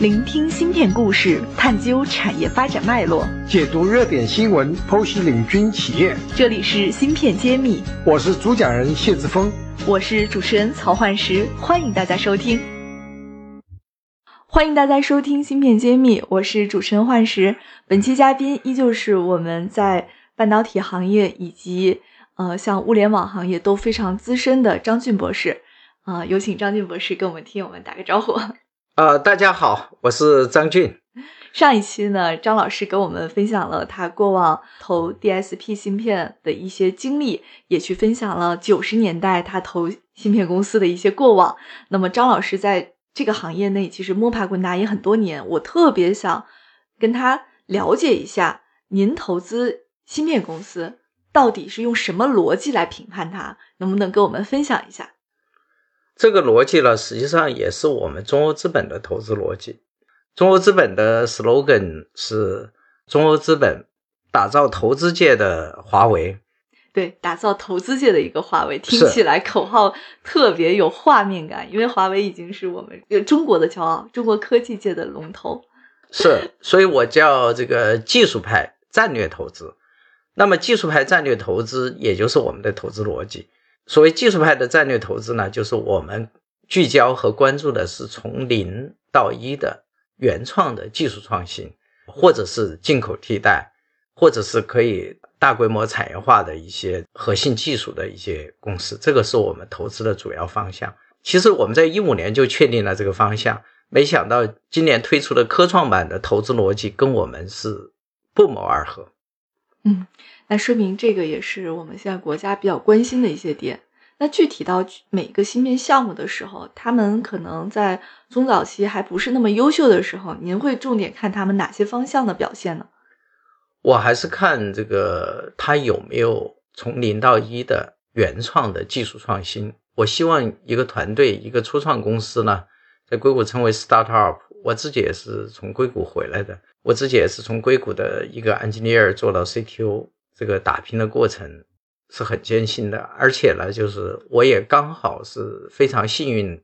聆听芯片故事，探究产业发展脉络，解读热点新闻，剖析领军企业。这里是芯片揭秘，我是主讲人谢志峰，我是主持人曹焕石，欢迎大家收听。欢迎大家收听芯片揭秘，我是主持人焕石。本期嘉宾依旧是我们在半导体行业以及呃像物联网行业都非常资深的张俊博士。啊，有请张俊博士跟我们听友们打个招呼。呃，大家好，我是张俊。上一期呢，张老师给我们分享了他过往投 DSP 芯片的一些经历，也去分享了九十年代他投芯片公司的一些过往。那么，张老师在这个行业内其实摸爬滚打也很多年，我特别想跟他了解一下，您投资芯片公司到底是用什么逻辑来评判它？能不能跟我们分享一下？这个逻辑呢，实际上也是我们中欧资本的投资逻辑。中欧资本的 slogan 是“中欧资本打造投资界的华为”。对，打造投资界的一个华为，听起来口号特别有画面感。因为华为已经是我们中国的骄傲，中国科技界的龙头。是，所以我叫这个技术派战略投资。那么，技术派战略投资，也就是我们的投资逻辑。所谓技术派的战略投资呢，就是我们聚焦和关注的是从零到一的原创的技术创新，或者是进口替代，或者是可以大规模产业化的一些核心技术的一些公司，这个是我们投资的主要方向。其实我们在一五年就确定了这个方向，没想到今年推出的科创板的投资逻辑跟我们是不谋而合。嗯。那说明这个也是我们现在国家比较关心的一些点。那具体到每个芯片项目的时候，他们可能在中早期还不是那么优秀的时候，您会重点看他们哪些方向的表现呢？我还是看这个他有没有从零到一的原创的技术创新。我希望一个团队、一个初创公司呢，在硅谷称为 startup。我自己也是从硅谷回来的，我自己也是从硅谷的一个 engineer 做到 CTO。这个打拼的过程是很艰辛的，而且呢，就是我也刚好是非常幸运，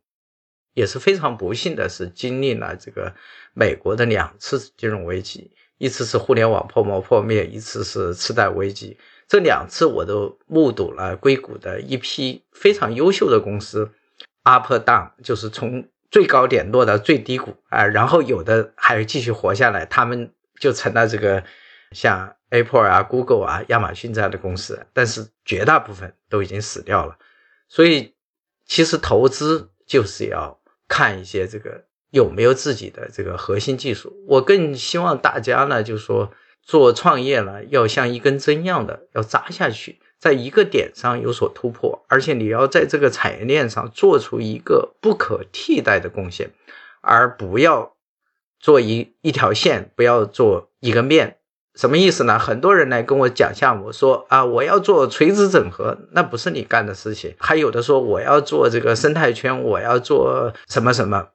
也是非常不幸的是经历了这个美国的两次金融危机，一次是互联网泡沫破灭，一次是次贷危机。这两次我都目睹了硅谷的一批非常优秀的公司 up down，就是从最高点落到最低谷啊，然后有的还继续活下来，他们就成了这个像。Apple 啊，Google 啊，亚马逊这样的公司，但是绝大部分都已经死掉了。所以，其实投资就是要看一些这个有没有自己的这个核心技术。我更希望大家呢，就是说做创业呢，要像一根针一样的要扎下去，在一个点上有所突破，而且你要在这个产业链上做出一个不可替代的贡献，而不要做一一条线，不要做一个面。什么意思呢？很多人来跟我讲项目，说啊，我要做垂直整合，那不是你干的事情。还有的说我要做这个生态圈，我要做什么什么，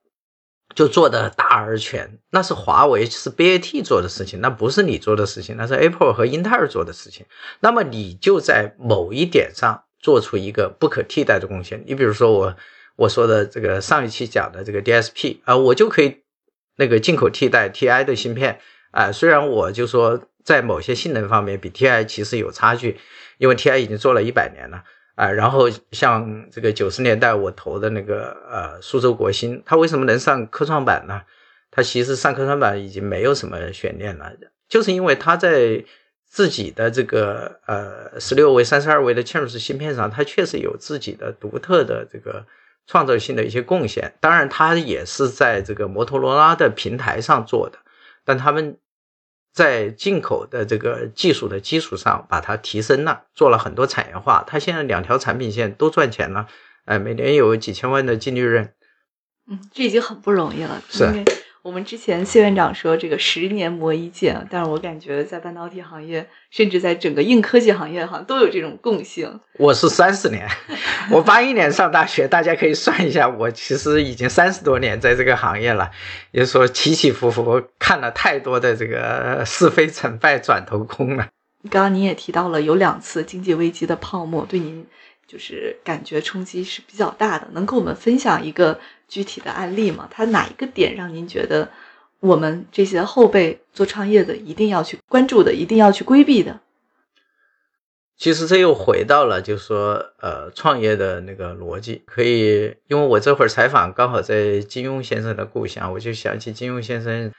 就做的大而全，那是华为是 BAT 做的事情，那不是你做的事情，那是 Apple 和英特尔做的事情。那么你就在某一点上做出一个不可替代的贡献。你比如说我我说的这个上一期讲的这个 DSP 啊，我就可以那个进口替代 TI 的芯片。啊，虽然我就说在某些性能方面比 TI 其实有差距，因为 TI 已经做了一百年了啊。然后像这个九十年代我投的那个呃苏州国芯，它为什么能上科创板呢？它其实上科创板已经没有什么悬念了，就是因为它在自己的这个呃十六位、三十二位的嵌入式芯片上，它确实有自己的独特的这个创造性的一些贡献。当然，它也是在这个摩托罗拉的平台上做的，但他们。在进口的这个技术的基础上，把它提升了，做了很多产业化。它现在两条产品线都赚钱了，哎，每年有几千万的净利润。嗯，这已经很不容易了。是。我们之前谢院长说这个十年磨一剑，但是我感觉在半导体行业，甚至在整个硬科技行业，好像都有这种共性。我是三十年，我八一年上大学，大家可以算一下，我其实已经三十多年在这个行业了，也就是说起起伏伏，看了太多的这个是非成败转头空了。刚刚您也提到了有两次经济危机的泡沫，对您。就是感觉冲击是比较大的，能跟我们分享一个具体的案例吗？它哪一个点让您觉得我们这些后辈做创业的一定要去关注的，一定要去规避的？其实这又回到了，就是说，呃，创业的那个逻辑，可以，因为我这会儿采访刚好在金庸先生的故乡，我就想起金庸先生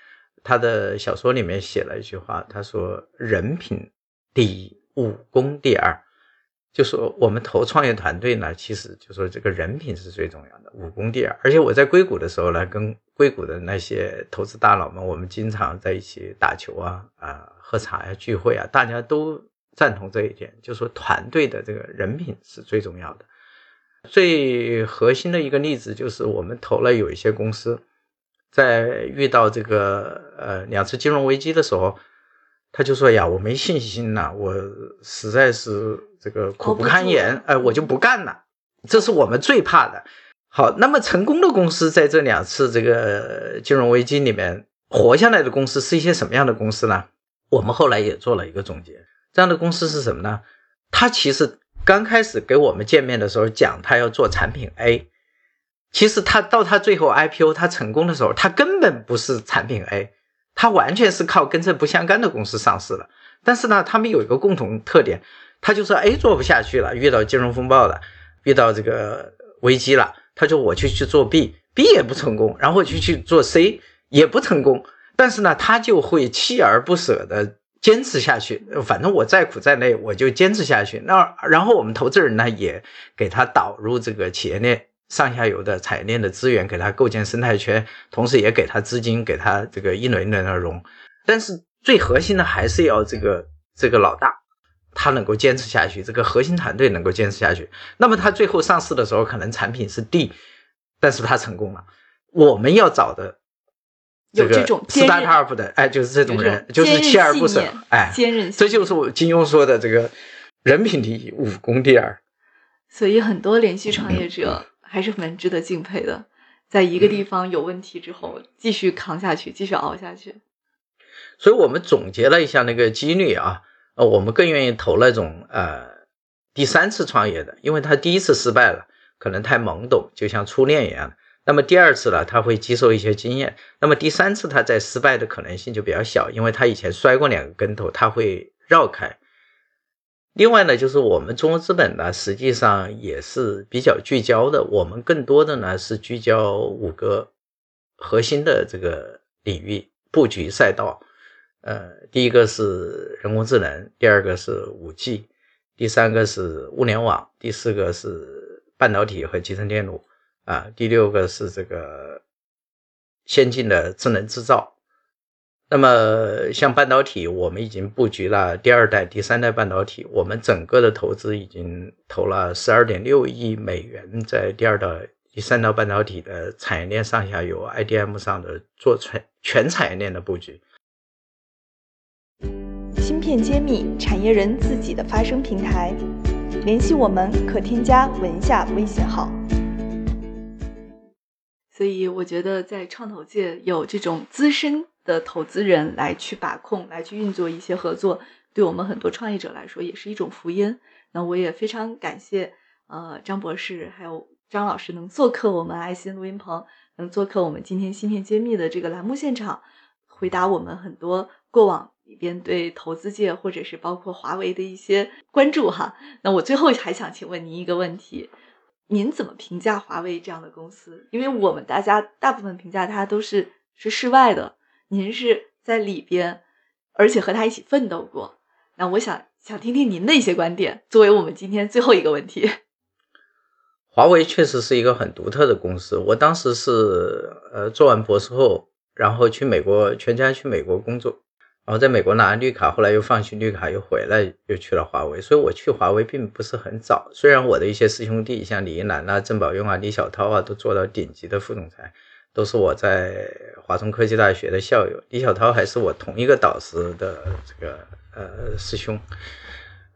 他的小说里面写了一句话，他说：“人品第一，武功第二。”就说我们投创业团队呢，其实就说这个人品是最重要的，武功第二。而且我在硅谷的时候呢，跟硅谷的那些投资大佬们，我们经常在一起打球啊，啊，喝茶呀，聚会啊，大家都。赞同这一点，就说团队的这个人品是最重要的。最核心的一个例子就是我们投了有一些公司，在遇到这个呃两次金融危机的时候，他就说呀，我没信心了，我实在是这个苦不堪言，哎，我就不干了。这是我们最怕的。好，那么成功的公司在这两次这个金融危机里面活下来的公司是一些什么样的公司呢？我们后来也做了一个总结。这样的公司是什么呢？他其实刚开始给我们见面的时候讲他要做产品 A，其实他到他最后 IPO 他成功的时候，他根本不是产品 A，他完全是靠跟这不相干的公司上市了。但是呢，他们有一个共同特点，他就说 A 做不下去了，遇到金融风暴了，遇到这个危机了，他就我就去做 B，B 也不成功，然后就去做 C 也不成功，但是呢，他就会锲而不舍的。坚持下去，反正我再苦再累，我就坚持下去。那然后我们投资人呢，也给他导入这个企业链上下游的产业链的资源，给他构建生态圈，同时也给他资金，给他这个一轮一轮的融。但是最核心的还是要这个这个老大，他能够坚持下去，这个核心团队能够坚持下去。那么他最后上市的时候，可能产品是 D，但是他成功了。我们要找的。有这种 startup 的，哎，就是这种人，就是锲而不舍，哎，坚韧。这就是我金庸说的这个人品第一，武功第二。所以很多连续创业者还是蛮值得敬佩的，在一个地方有问题之后，继续扛下去，继续熬下去。所以我们总结了一下那个几率啊，呃，我们更愿意投那种呃第三次创业的，因为他第一次失败了，可能太懵懂，就像初恋一样的。那么第二次呢，他会接受一些经验。那么第三次他在失败的可能性就比较小，因为他以前摔过两个跟头，他会绕开。另外呢，就是我们中国资本呢，实际上也是比较聚焦的。我们更多的呢是聚焦五个核心的这个领域布局赛道。呃，第一个是人工智能，第二个是五 G，第三个是物联网，第四个是半导体和集成电路。啊，第六个是这个先进的智能制造。那么像半导体，我们已经布局了第二代、第三代半导体，我们整个的投资已经投了十二点六亿美元在第二代、第三代半导体的产业链上下游 IDM 上的做全全产业链的布局。芯片揭秘产业人自己的发声平台，联系我们可添加文下微信号。所以我觉得，在创投界有这种资深的投资人来去把控、来去运作一些合作，对我们很多创业者来说也是一种福音。那我也非常感谢呃张博士还有张老师能做客我们爱心录音棚，能做客我们今天芯片揭秘的这个栏目现场，回答我们很多过往里边对投资界或者是包括华为的一些关注哈。那我最后还想请问您一个问题。您怎么评价华为这样的公司？因为我们大家大部分评价它都是是室外的，您是在里边，而且和他一起奋斗过。那我想想听听您的一些观点，作为我们今天最后一个问题。华为确实是一个很独特的公司。我当时是呃做完博士后，然后去美国，全家去美国工作。然后在美国拿绿卡，后来又放弃绿卡，又回来，又去了华为。所以我去华为并不是很早。虽然我的一些师兄弟，像李一男啊、郑宝用啊、李小涛啊，都做到顶级的副总裁，都是我在华中科技大学的校友。李小涛还是我同一个导师的这个呃师兄。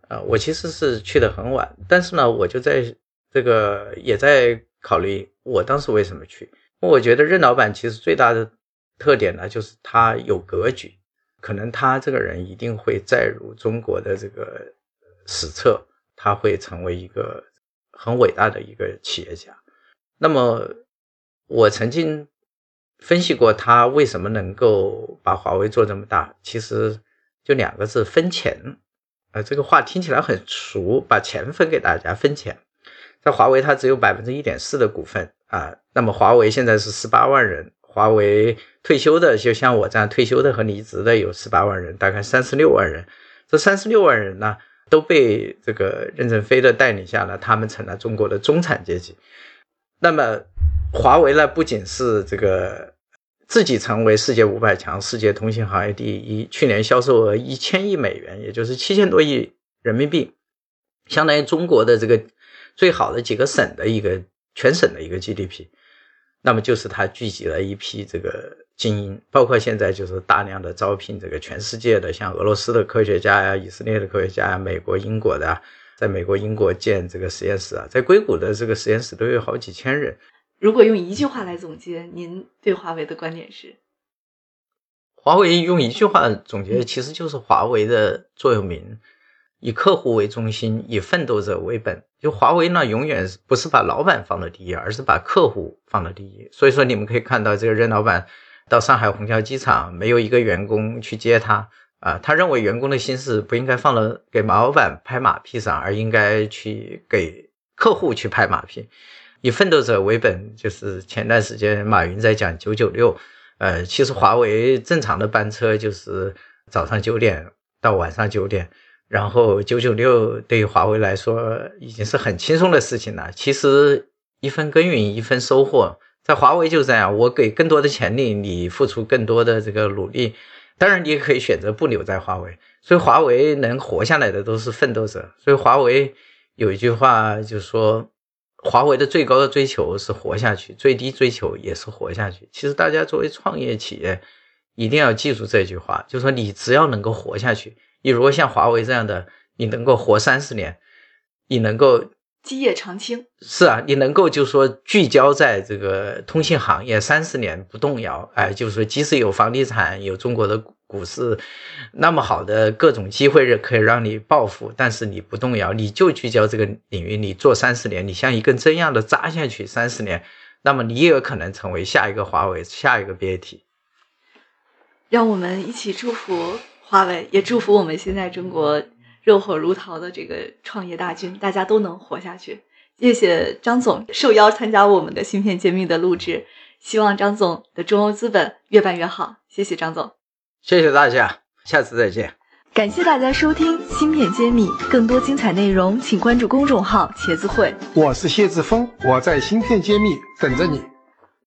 啊，我其实是去的很晚，但是呢，我就在这个也在考虑，我当时为什么去？我觉得任老板其实最大的特点呢，就是他有格局。可能他这个人一定会载入中国的这个史册，他会成为一个很伟大的一个企业家。那么，我曾经分析过他为什么能够把华为做这么大，其实就两个字：分钱。啊，这个话听起来很俗，把钱分给大家，分钱。在华为，它只有百分之一点四的股份啊。那么华为现在是十八万人，华为退休的，就像我这样退休的和离职的有十八万人，大概三十六万人。这三十六万人呢，都被这个任正非的带领下呢，他们成了中国的中产阶级。那么华为呢，不仅是这个自己成为世界五百强、世界通信行业第一，去年销售额一千亿美元，也就是七千多亿人民币，相当于中国的这个。最好的几个省的一个全省的一个 GDP，那么就是它聚集了一批这个精英，包括现在就是大量的招聘这个全世界的，像俄罗斯的科学家呀、以色列的科学家呀、美国、英国的，在美国、英国建这个实验室啊，在硅谷的这个实验室都有好几千人。如果用一句话来总结，您对华为的观点是？华为用一句话总结，其实就是华为的座右铭。以客户为中心，以奋斗者为本。就华为呢，永远不是把老板放到第一，而是把客户放到第一。所以说，你们可以看到，这个任老板到上海虹桥机场，没有一个员工去接他啊。他认为员工的心思不应该放了给老板拍马屁上，而应该去给客户去拍马屁。以奋斗者为本，就是前段时间马云在讲九九六，呃，其实华为正常的班车就是早上九点到晚上九点。然后九九六对于华为来说已经是很轻松的事情了。其实一分耕耘一分收获，在华为就这样，我给更多的潜力，你付出更多的这个努力。当然，你也可以选择不留在华为。所以，华为能活下来的都是奋斗者。所以，华为有一句话就是说，华为的最高的追求是活下去，最低追求也是活下去。其实，大家作为创业企业，一定要记住这句话，就是说，你只要能够活下去。你如果像华为这样的，你能够活三十年，你能够基业长青，是啊，你能够就是说聚焦在这个通信行业三十年不动摇，哎，就是说即使有房地产、有中国的股市那么好的各种机会可以让你暴富，但是你不动摇，你就聚焦这个领域，你做三十年，你像一根针一样的扎下去三十年，那么你也有可能成为下一个华为，下一个 BAT。让我们一起祝福。华为也祝福我们现在中国热火如荼的这个创业大军，大家都能活下去。谢谢张总受邀参加我们的芯片揭秘的录制，希望张总的中欧资本越办越好。谢谢张总，谢谢大家，下次再见。感谢大家收听芯片揭秘，更多精彩内容请关注公众号“茄子会”。我是谢志峰，我在芯片揭秘等着你。